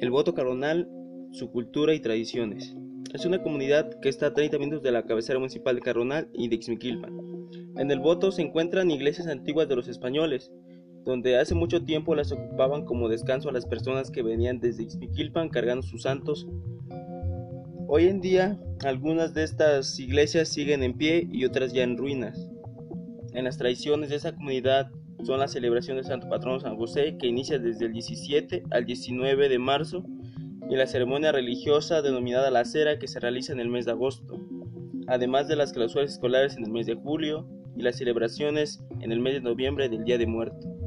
El voto carronal, su cultura y tradiciones. Es una comunidad que está a 30 minutos de la cabecera municipal de Carronal y de Ixmiquilpan. En el voto se encuentran iglesias antiguas de los españoles, donde hace mucho tiempo las ocupaban como descanso a las personas que venían desde Ixmiquilpan cargando sus santos. Hoy en día, algunas de estas iglesias siguen en pie y otras ya en ruinas. En las tradiciones de esa comunidad son la celebración del Santo Patrono San José, que inicia desde el 17 al 19 de marzo, y la ceremonia religiosa denominada la cera, que se realiza en el mes de agosto, además de las clausuras escolares en el mes de julio y las celebraciones en el mes de noviembre del Día de Muertos.